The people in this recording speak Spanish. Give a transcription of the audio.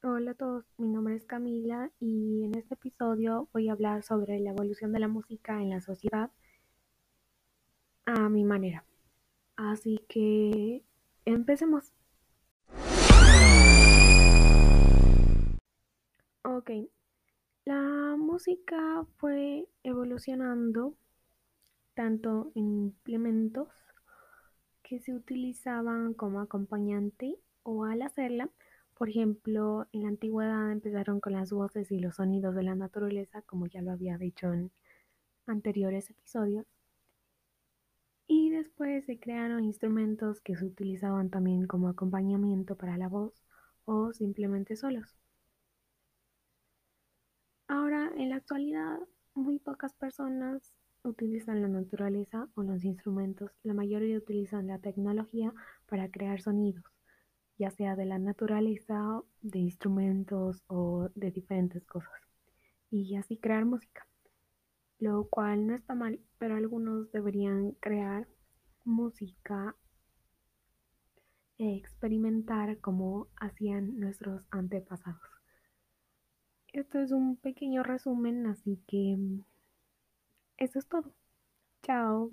Hola a todos, mi nombre es Camila y en este episodio voy a hablar sobre la evolución de la música en la sociedad a mi manera. Así que empecemos. Ok, la música fue evolucionando tanto en implementos que se utilizaban como acompañante o al hacerla por ejemplo, en la antigüedad empezaron con las voces y los sonidos de la naturaleza, como ya lo había dicho en anteriores episodios. Y después se crearon instrumentos que se utilizaban también como acompañamiento para la voz o simplemente solos. Ahora, en la actualidad, muy pocas personas utilizan la naturaleza o los instrumentos. La mayoría utilizan la tecnología para crear sonidos ya sea de la naturaleza, de instrumentos o de diferentes cosas. Y así crear música. Lo cual no está mal, pero algunos deberían crear música e experimentar como hacían nuestros antepasados. Esto es un pequeño resumen, así que eso es todo. Chao.